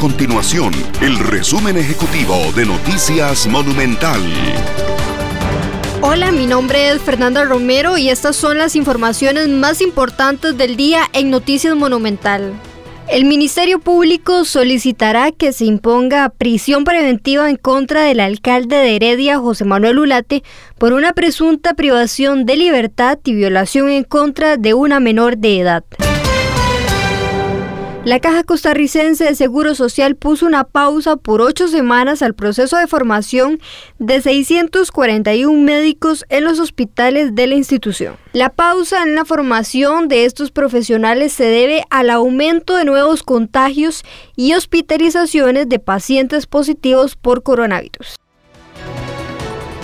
continuación el resumen ejecutivo de Noticias Monumental. Hola, mi nombre es Fernanda Romero y estas son las informaciones más importantes del día en Noticias Monumental. El Ministerio Público solicitará que se imponga prisión preventiva en contra del alcalde de Heredia, José Manuel Ulate, por una presunta privación de libertad y violación en contra de una menor de edad. La Caja Costarricense de Seguro Social puso una pausa por ocho semanas al proceso de formación de 641 médicos en los hospitales de la institución. La pausa en la formación de estos profesionales se debe al aumento de nuevos contagios y hospitalizaciones de pacientes positivos por coronavirus.